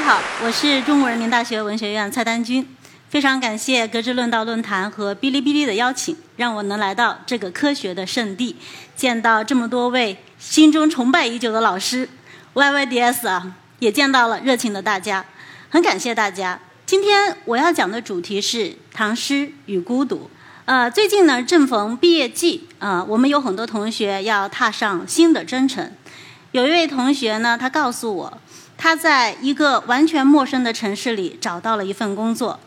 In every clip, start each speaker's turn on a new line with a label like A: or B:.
A: 家好，我是中国人民大学文学院蔡丹君。非常感谢格致论道论坛和哔哩哔哩的邀请，让我能来到这个科学的圣地，见到这么多位心中崇拜已久的老师。YYDS 啊，也见到了热情的大家，很感谢大家。今天我要讲的主题是唐诗与孤独。呃，最近呢正逢毕业季啊，我们有很多同学要踏上新的征程。有一位同学呢，他告诉我，他在一个完全陌生的城市里找到了一份工作。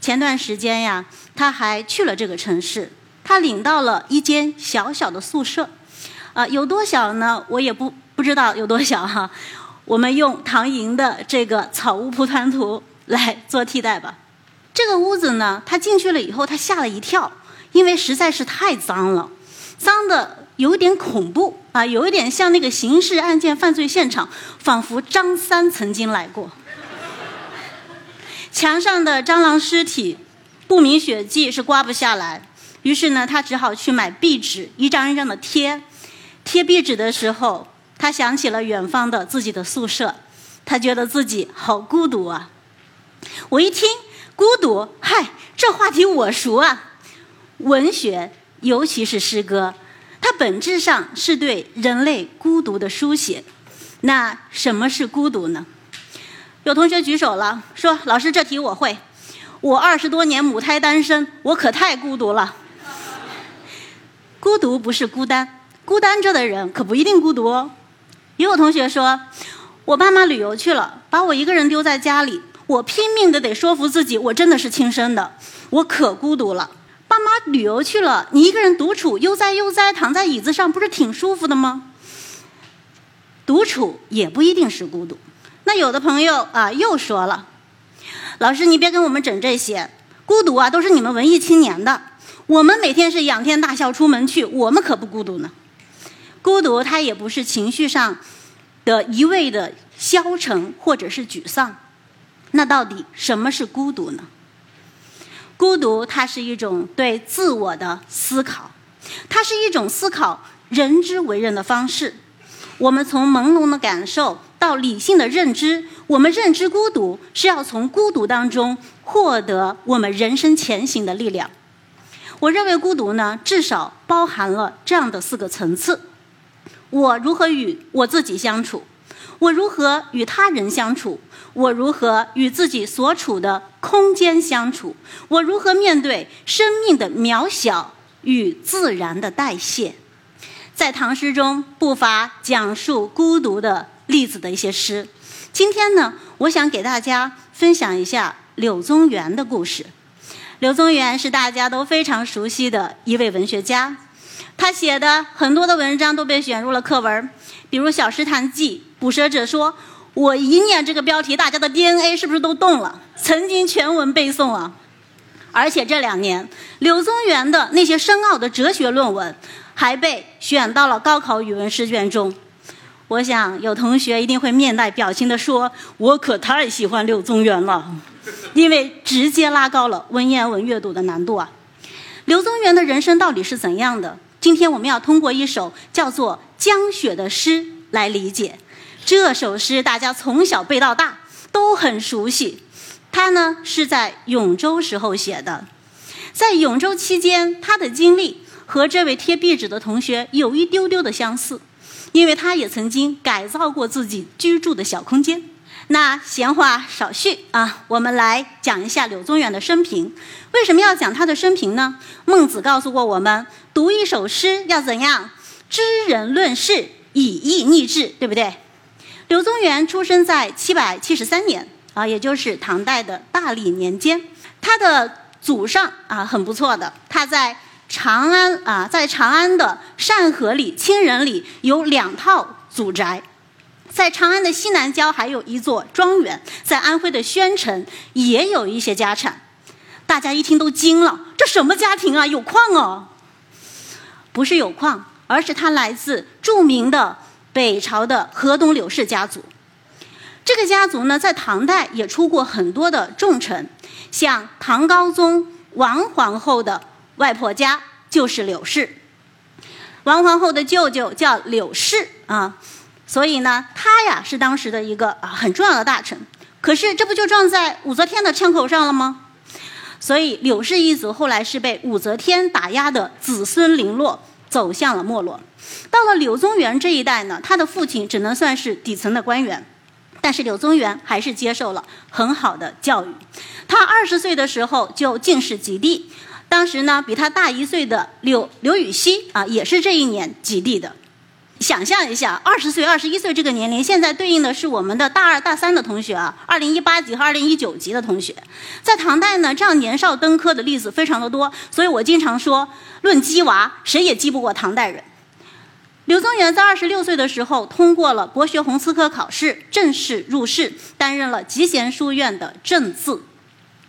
A: 前段时间呀，他还去了这个城市，他领到了一间小小的宿舍，啊，有多小呢？我也不不知道有多小哈。我们用唐寅的这个草屋蒲团图来做替代吧。这个屋子呢，他进去了以后，他吓了一跳，因为实在是太脏了，脏的有点恐怖啊，有一点像那个刑事案件犯罪现场，仿佛张三曾经来过。墙上的蟑螂尸体、不明血迹是刮不下来，于是呢，他只好去买壁纸，一张一张的贴。贴壁纸的时候，他想起了远方的自己的宿舍，他觉得自己好孤独啊。我一听孤独，嗨，这话题我熟啊。文学，尤其是诗歌，本质上是对人类孤独的书写。那什么是孤独呢？有同学举手了，说：“老师，这题我会。我二十多年母胎单身，我可太孤独了。孤独不是孤单，孤单着的人可不一定孤独哦。”也有同学说：“我爸妈旅游去了，把我一个人丢在家里，我拼命的得说服自己，我真的是亲生的，我可孤独了。爸妈旅游去了，你一个人独处，悠哉悠哉躺在椅子上，不是挺舒服的吗？独处也不一定是孤独。”那有的朋友啊，又说了：“老师，你别跟我们整这些，孤独啊，都是你们文艺青年的。我们每天是仰天大笑出门去，我们可不孤独呢。孤独它也不是情绪上的一味的消沉或者是沮丧。那到底什么是孤独呢？孤独它是一种对自我的思考，它是一种思考人之为人的方式。我们从朦胧的感受。”到理性的认知，我们认知孤独是要从孤独当中获得我们人生前行的力量。我认为孤独呢，至少包含了这样的四个层次：我如何与我自己相处，我如何与他人相处，我如何与自己所处的空间相处，我如何面对生命的渺小与自然的代谢。在唐诗中不乏讲述孤独的。例子的一些诗，今天呢，我想给大家分享一下柳宗元的故事。柳宗元是大家都非常熟悉的一位文学家，他写的很多的文章都被选入了课文，比如《小诗谈记》，捕蛇者说：“我一念这个标题，大家的 DNA 是不是都动了？曾经全文背诵啊！而且这两年，柳宗元的那些深奥的哲学论文还被选到了高考语文试卷中。”我想有同学一定会面带表情地说：“我可太喜欢柳宗元了，因为直接拉高了文言文阅读的难度啊。”柳宗元的人生到底是怎样的？今天我们要通过一首叫做《江雪》的诗来理解。这首诗大家从小背到大都很熟悉，他呢是在永州时候写的，在永州期间，他的经历和这位贴壁纸的同学有一丢丢的相似。因为他也曾经改造过自己居住的小空间。那闲话少叙啊，我们来讲一下柳宗元的生平。为什么要讲他的生平呢？孟子告诉过我们，读一首诗要怎样？知人论事，以义逆志，对不对？柳宗元出生在七百七十三年啊，也就是唐代的大历年间。他的祖上啊，很不错的，他在。长安啊，在长安的善和里、清人里有两套祖宅，在长安的西南郊还有一座庄园，在安徽的宣城也有一些家产。大家一听都惊了，这什么家庭啊？有矿哦？不是有矿，而是他来自著名的北朝的河东柳氏家族。这个家族呢，在唐代也出过很多的重臣，像唐高宗王皇后的。外婆家就是柳氏，王皇后的舅舅叫柳氏啊，所以呢，他呀是当时的一个啊很重要的大臣。可是这不就撞在武则天的枪口上了吗？所以柳氏一族后来是被武则天打压的子孙零落，走向了没落。到了柳宗元这一代呢，他的父亲只能算是底层的官员，但是柳宗元还是接受了很好的教育。他二十岁的时候就进士及第，当时呢比他大一岁的柳刘禹锡啊，也是这一年及第的。想象一下，二十岁、二十一岁这个年龄，现在对应的是我们的大二、大三的同学啊，二零一八级和二零一九级的同学。在唐代呢，这样年少登科的例子非常的多，所以我经常说，论鸡娃，谁也鸡不过唐代人。柳宗元在二十六岁的时候，通过了国学鸿词科考试，正式入仕，担任了集贤书院的正字。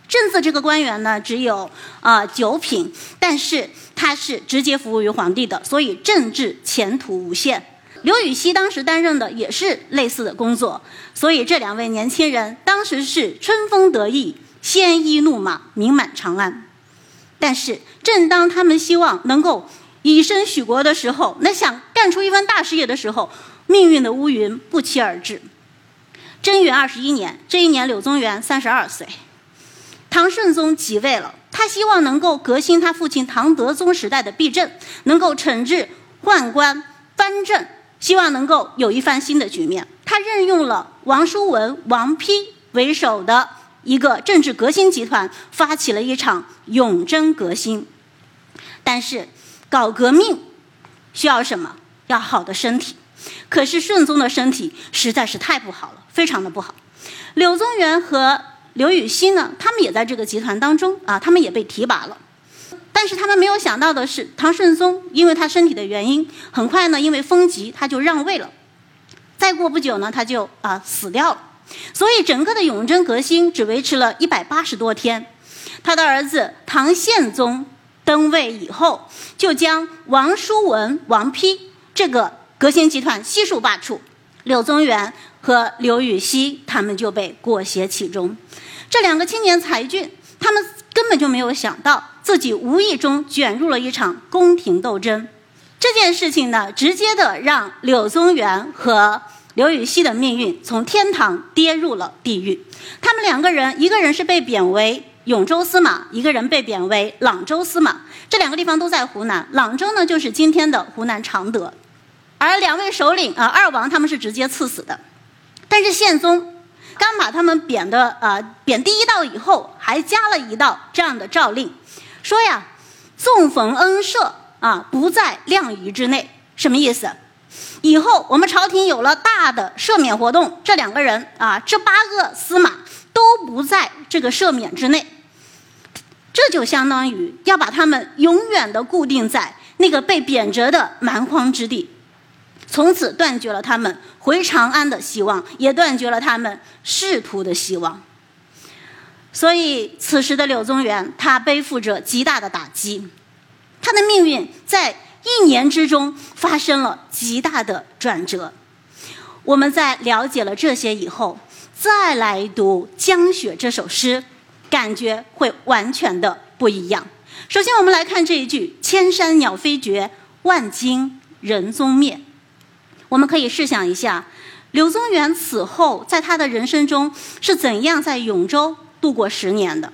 A: 正字这个官员呢，只有啊九品，但是他是直接服务于皇帝的，所以政治前途无限。刘禹锡当时担任的也是类似的工作，所以这两位年轻人当时是春风得意，鲜衣怒马，名满长安。但是，正当他们希望能够以身许国的时候，那想干出一番大事业的时候，命运的乌云不期而至。贞元二十一年，这一年柳宗元三十二岁。唐顺宗即位了，他希望能够革新他父亲唐德宗时代的弊政，能够惩治宦官藩镇，希望能够有一番新的局面。他任用了王叔文、王丕为首的一个政治革新集团，发起了一场永贞革新。但是，搞革命需要什么？要好的身体。可是顺宗的身体实在是太不好了，非常的不好。柳宗元和刘禹锡呢？他们也在这个集团当中啊，他们也被提拔了。但是他们没有想到的是，唐顺宗因为他身体的原因，很快呢，因为风疾他就让位了。再过不久呢，他就啊死掉了。所以整个的永贞革新只维持了一百八十多天。他的儿子唐宪宗登位以后，就将王叔文、王丕这个革新集团悉数罢黜。柳宗元和刘禹锡他们就被裹挟其中。这两个青年才俊，他们根本就没有想到自己无意中卷入了一场宫廷斗争。这件事情呢，直接的让柳宗元和刘禹锡的命运从天堂跌入了地狱。他们两个人，一个人是被贬为永州司马，一个人被贬为朗州司马。这两个地方都在湖南，朗州呢就是今天的湖南常德。而两位首领啊，二王他们是直接赐死的，但是宪宗。刚把他们贬的啊贬第一道以后，还加了一道这样的诏令，说呀，纵逢恩赦啊，不在量仪之内。什么意思？以后我们朝廷有了大的赦免活动，这两个人啊，这八个司马都不在这个赦免之内。这就相当于要把他们永远的固定在那个被贬谪的蛮荒之地。从此断绝了他们回长安的希望，也断绝了他们仕途的希望。所以，此时的柳宗元，他背负着极大的打击，他的命运在一年之中发生了极大的转折。我们在了解了这些以后，再来读《江雪》这首诗，感觉会完全的不一样。首先，我们来看这一句：“千山鸟飞绝，万径人踪灭。”我们可以试想一下，柳宗元此后在他的人生中是怎样在永州度过十年的？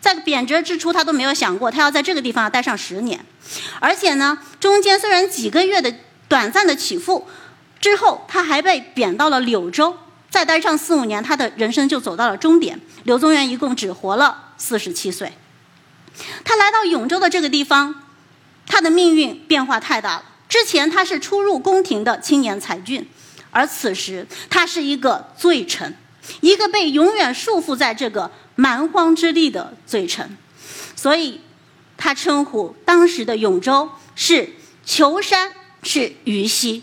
A: 在贬谪之初，他都没有想过他要在这个地方待上十年，而且呢，中间虽然几个月的短暂的起伏，之后他还被贬到了柳州，再待上四五年，他的人生就走到了终点。柳宗元一共只活了四十七岁，他来到永州的这个地方，他的命运变化太大了。之前他是初入宫廷的青年才俊，而此时他是一个罪臣，一个被永远束缚在这个蛮荒之地的罪臣，所以，他称呼当时的永州是囚山，是虞溪。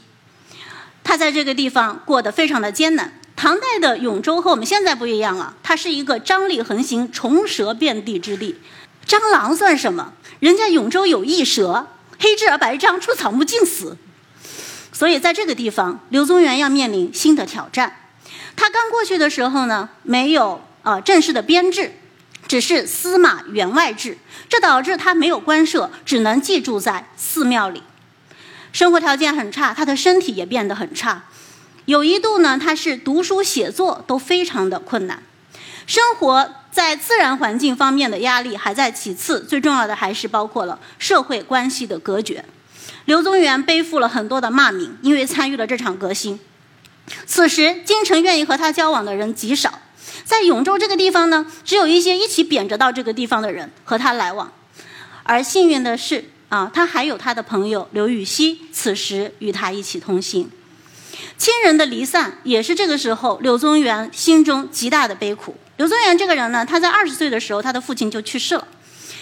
A: 他在这个地方过得非常的艰难。唐代的永州和我们现在不一样啊，它是一个张力横行、虫蛇遍地之地。蟑螂算什么？人家永州有异蛇。黑质而白章，出草木尽死。所以在这个地方，刘宗元要面临新的挑战。他刚过去的时候呢，没有呃正式的编制，只是司马员外制，这导致他没有官舍，只能寄住在寺庙里，生活条件很差，他的身体也变得很差。有一度呢，他是读书写作都非常的困难。生活在自然环境方面的压力还在其次，最重要的还是包括了社会关系的隔绝。刘宗元背负了很多的骂名，因为参与了这场革新。此时，京城愿意和他交往的人极少，在永州这个地方呢，只有一些一起贬谪到这个地方的人和他来往。而幸运的是，啊，他还有他的朋友刘禹锡，此时与他一起同行。亲人的离散，也是这个时候柳宗元心中极大的悲苦。柳宗元这个人呢，他在二十岁的时候，他的父亲就去世了；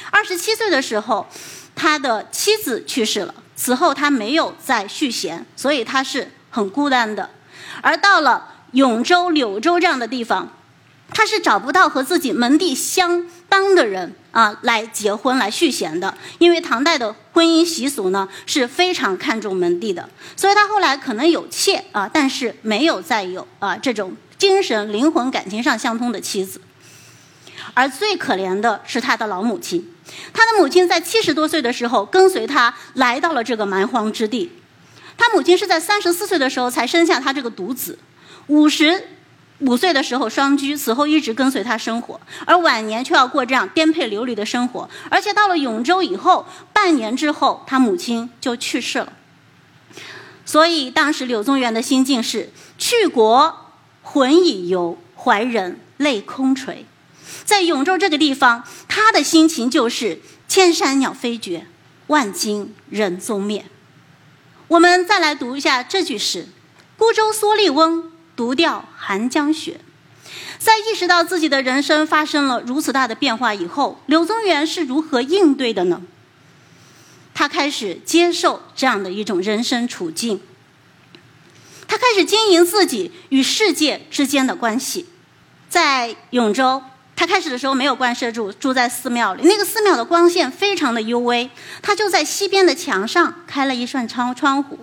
A: 二十七岁的时候，他的妻子去世了。此后他没有再续弦，所以他是很孤单的。而到了永州、柳州这样的地方，他是找不到和自己门第相当的人啊来结婚、来续弦的。因为唐代的婚姻习俗呢是非常看重门第的，所以他后来可能有妾啊，但是没有再有啊这种精神、灵魂、感情上相通的妻子。而最可怜的是他的老母亲。他的母亲在七十多岁的时候跟随他来到了这个蛮荒之地。他母亲是在三十四岁的时候才生下他这个独子，五十五岁的时候双居，此后一直跟随他生活，而晚年却要过这样颠沛流离的生活。而且到了永州以后，半年之后，他母亲就去世了。所以当时柳宗元的心境是：去国魂已游，怀人泪空垂。在永州这个地方，他的心情就是千山鸟飞绝，万金人踪灭。我们再来读一下这句诗：“孤舟蓑笠翁，独钓寒江雪。”在意识到自己的人生发生了如此大的变化以后，柳宗元是如何应对的呢？他开始接受这样的一种人生处境，始经营自己与世界之间的关系，在永州。他开始的时候没有官舍住，住在寺庙里。那个寺庙的光线非常的幽微，他就在西边的墙上开了一扇窗窗户，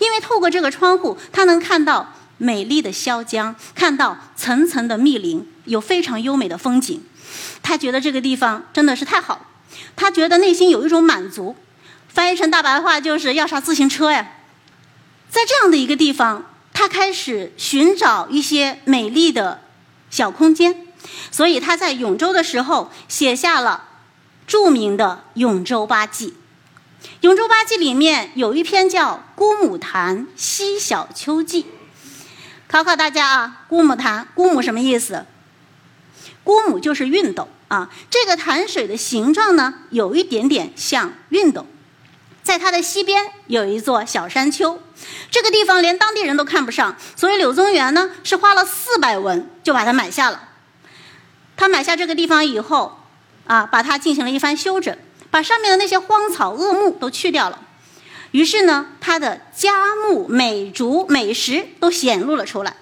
A: 因为透过这个窗户，他能看到美丽的潇江，看到层层的密林，有非常优美的风景。他觉得这个地方真的是太好了，他觉得内心有一种满足。翻译成大白话就是要啥自行车呀？在这样的一个地方，他开始寻找一些美丽的小空间。所以他在永州的时候写下了著名的《永州八记》。《永州八记》里面有一篇叫《姑母谈西小秋记》。考考大家啊，姑母潭，姑母什么意思？姑母就是熨斗啊。这个潭水的形状呢，有一点点像熨斗。在它的西边有一座小山丘，这个地方连当地人都看不上，所以柳宗元呢是花了四百文就把它买下了。他买下这个地方以后，啊，把它进行了一番修整，把上面的那些荒草恶木都去掉了。于是呢，他的佳木、美竹、美石都显露了出来。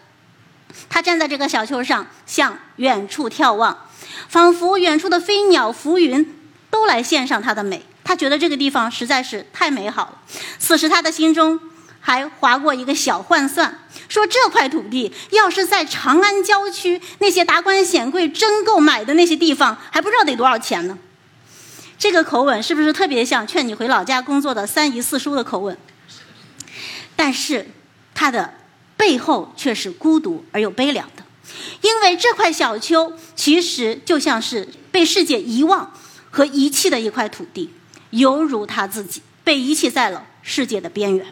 A: 他站在这个小丘上，向远处眺望，仿佛远处的飞鸟、浮云都来献上它的美。他觉得这个地方实在是太美好了。此时他的心中。还划过一个小换算，说这块土地要是在长安郊区那些达官显贵真购买的那些地方，还不知道得多少钱呢。这个口吻是不是特别像劝你回老家工作的三姨四叔的口吻？但是，他的背后却是孤独而又悲凉的，因为这块小丘其实就像是被世界遗忘和遗弃的一块土地，犹如他自己被遗弃在了世界的边缘。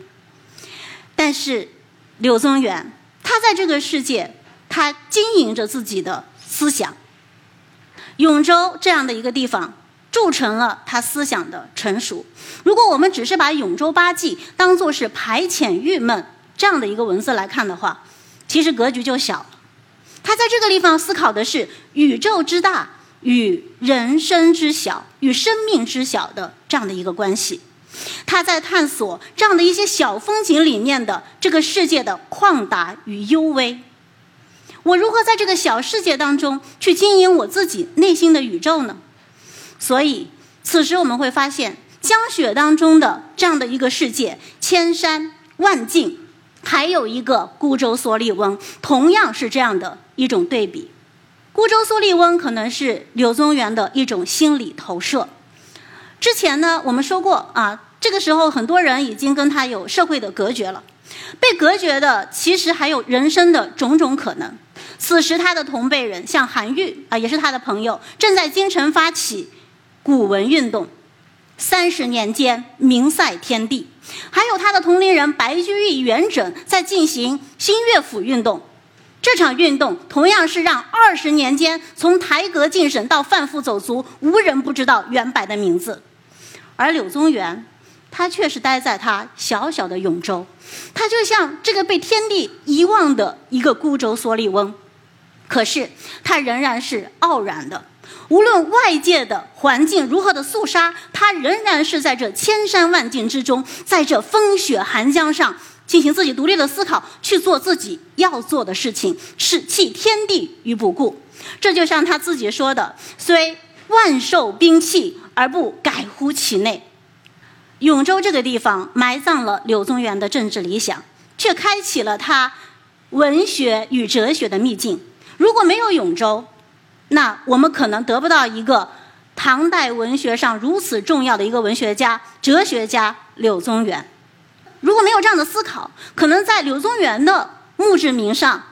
A: 但是，柳宗元他在这个世界，他经营着自己的思想。永州这样的一个地方，铸成了他思想的成熟。如果我们只是把《永州八记》当做是排遣郁闷这样的一个文字来看的话，其实格局就小了。他在这个地方思考的是宇宙之大与人生之小、与生命之小的这样的一个关系。他在探索这样的一些小风景里面的这个世界的旷达与幽微。我如何在这个小世界当中去经营我自己内心的宇宙呢？所以，此时我们会发现江雪当中的这样的一个世界，千山万径，还有一个孤舟蓑笠翁，同样是这样的一种对比。孤舟蓑笠翁可能是柳宗元的一种心理投射。之前呢，我们说过啊，这个时候很多人已经跟他有社会的隔绝了，被隔绝的其实还有人生的种种可能。此时他的同辈人像韩愈啊，也是他的朋友，正在京城发起古文运动。三十年间名赛天地，还有他的同龄人白居易、元稹在进行新乐府运动。这场运动同样是让二十年间从台阁进省到贩夫走卒，无人不知道袁白的名字。而柳宗元，他却是待在他小小的永州，他就像这个被天地遗忘的一个孤舟蓑笠翁。可是他仍然是傲然的。无论外界的环境如何的肃杀，他仍然是在这千山万径之中，在这风雪寒江上进行自己独立的思考，去做自己要做的事情，是弃天地于不顾。这就像他自己说的：“虽万兽兵器，而不改乎其内。”永州这个地方埋葬了柳宗元的政治理想，却开启了他文学与哲学的秘境。如果没有永州，那我们可能得不到一个唐代文学上如此重要的一个文学家、哲学家柳宗元。如果没有这样的思考，可能在柳宗元的墓志铭上，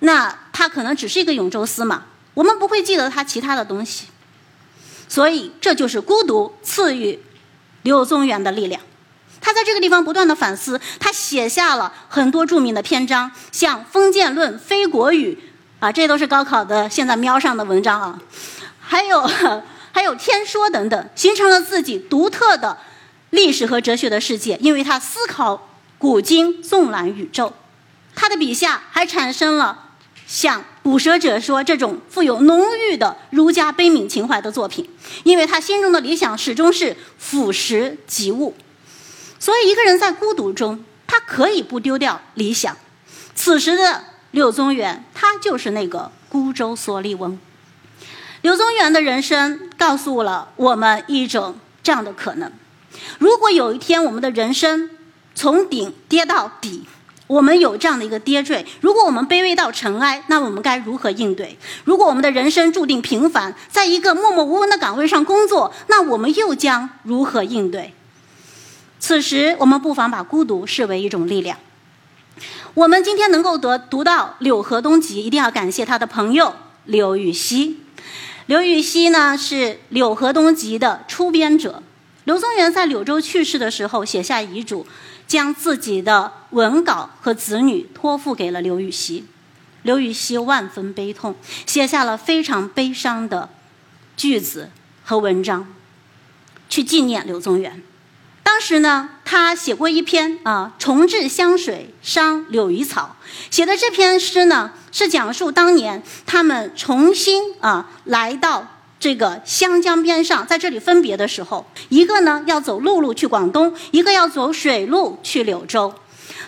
A: 那他可能只是一个永州司马，我们不会记得他其他的东西。所以，这就是孤独赐予柳宗元的力量。他在这个地方不断的反思，他写下了很多著名的篇章，像《封建论》《非国语》。啊，这都是高考的现在瞄上的文章啊，还有还有天说等等，形成了自己独特的历史和哲学的世界。因为他思考古今纵览宇宙，他的笔下还产生了像《捕蛇者说》这种富有浓郁的儒家悲悯情怀的作品。因为他心中的理想始终是俯拾即物，所以一个人在孤独中，他可以不丢掉理想。此时的。柳宗元，他就是那个孤舟蓑笠翁。柳宗元的人生告诉了我们一种这样的可能：如果有一天我们的人生从顶跌到底，我们有这样的一个跌坠；如果我们卑微到尘埃，那我们该如何应对？如果我们的人生注定平凡，在一个默默无闻的岗位上工作，那我们又将如何应对？此时，我们不妨把孤独视为一种力量。我们今天能够得读到《柳河东集》，一定要感谢他的朋友刘禹锡。刘禹锡呢是《柳河东集》的出编者。柳宗元在柳州去世的时候，写下遗嘱，将自己的文稿和子女托付给了刘禹锡。刘禹锡万分悲痛，写下了非常悲伤的句子和文章，去纪念柳宗元。当时呢，他写过一篇啊，重置香水伤柳鱼草。写的这篇诗呢，是讲述当年他们重新啊来到这个湘江边上，在这里分别的时候，一个呢要走陆路去广东，一个要走水路去柳州。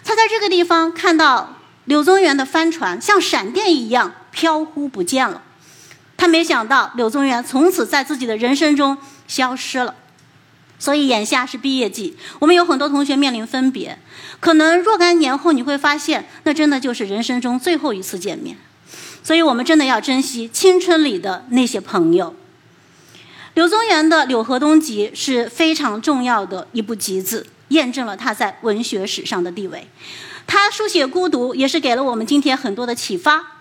A: 他在这个地方看到柳宗元的帆船像闪电一样飘忽不见了，他没想到柳宗元从此在自己的人生中消失了。所以眼下是毕业季，我们有很多同学面临分别，可能若干年后你会发现，那真的就是人生中最后一次见面。所以我们真的要珍惜青春里的那些朋友。柳宗元的《柳河东集》是非常重要的一部集子，验证了他在文学史上的地位。他书写孤独，也是给了我们今天很多的启发。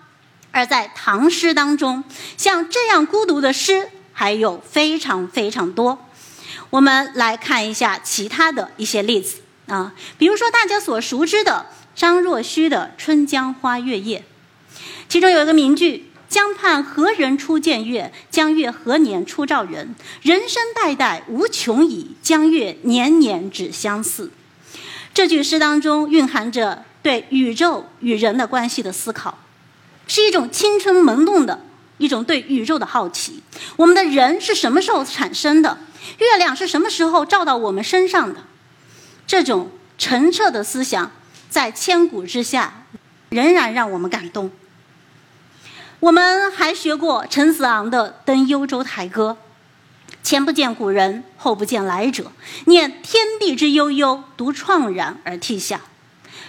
A: 而在唐诗当中，像这样孤独的诗还有非常非常多。我们来看一下其他的一些例子啊，比如说大家所熟知的张若虚的《春江花月夜》，其中有一个名句：“江畔何人初见月？江月何年初照人？人生代代无穷已，江月年年只相似。”这句诗当中蕴含着对宇宙与人的关系的思考，是一种青春萌动的一种对宇宙的好奇。我们的人是什么时候产生的？月亮是什么时候照到我们身上的？这种澄澈的思想，在千古之下，仍然让我们感动。我们还学过陈子昂的《登幽州台歌》：“前不见古人，后不见来者，念天地之悠悠，独怆然而涕下。”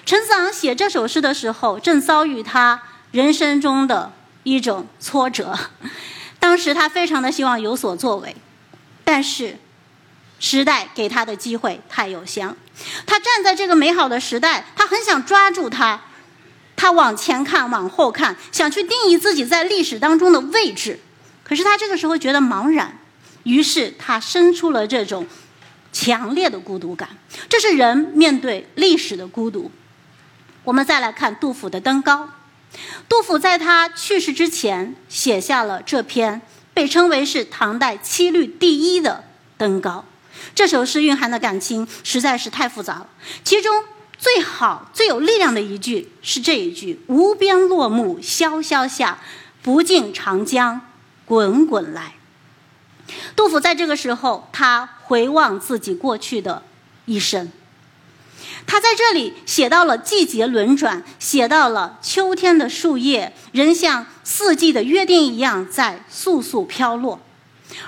A: 陈子昂写这首诗的时候，正遭遇他人生中的一种挫折，当时他非常的希望有所作为。但是，时代给他的机会太有限。他站在这个美好的时代，他很想抓住它，他往前看，往后看，想去定义自己在历史当中的位置。可是他这个时候觉得茫然，于是他生出了这种强烈的孤独感。这是人面对历史的孤独。我们再来看杜甫的《登高》。杜甫在他去世之前写下了这篇被称为是唐代七律第一的《登高》。这首诗蕴含的感情实在是太复杂了。其中最好、最有力量的一句是这一句：“无边落木萧萧下，不尽长江滚滚来。”杜甫在这个时候，他回望自己过去的一生。他在这里写到了季节轮转，写到了秋天的树叶仍像四季的约定一样在簌簌飘落。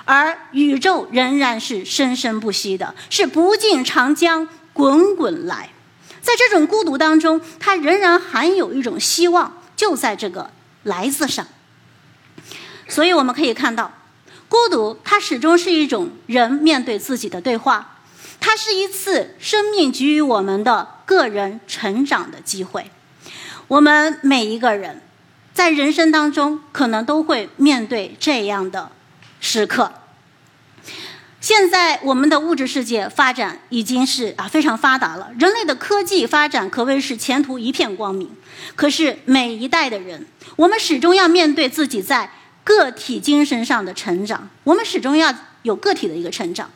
A: 而宇宙仍然是生生不息的，是不尽长江滚滚来。在这种孤独当中，它仍然含有一种希望，就在这个“来”字上。所以我们可以看到，孤独它始终是一种人面对自己的对话，它是一次生命给予我们的个人成长的机会。我们每一个人在人生当中，可能都会面对这样的。时刻。现在我们的物质世界发展已经是啊非常发达了，人类的科技发展可谓是前途一片光明。可是每一代的人，我们始终要面对自己在个体精神上的成长，我们始终要有个体的一个成长。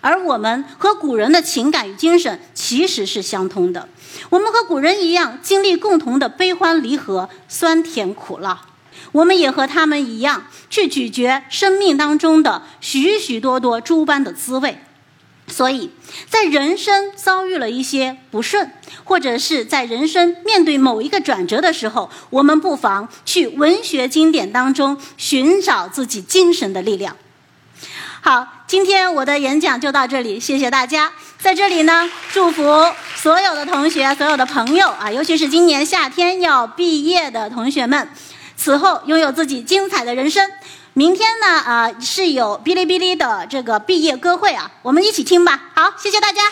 A: 而我们和古人的情感与精神其实是相通的，我们和古人一样，经历共同的悲欢离合、酸甜苦辣。我们也和他们一样，去咀嚼生命当中的许许多多诸般的滋味。所以，在人生遭遇了一些不顺，或者是在人生面对某一个转折的时候，我们不妨去文学经典当中寻找自己精神的力量。好，今天我的演讲就到这里，谢谢大家。在这里呢，祝福所有的同学、所有的朋友啊，尤其是今年夏天要毕业的同学们。此后拥有自己精彩的人生。明天呢，啊，是有哔哩哔哩的这个毕业歌会啊，我们一起听吧。好，谢谢大家。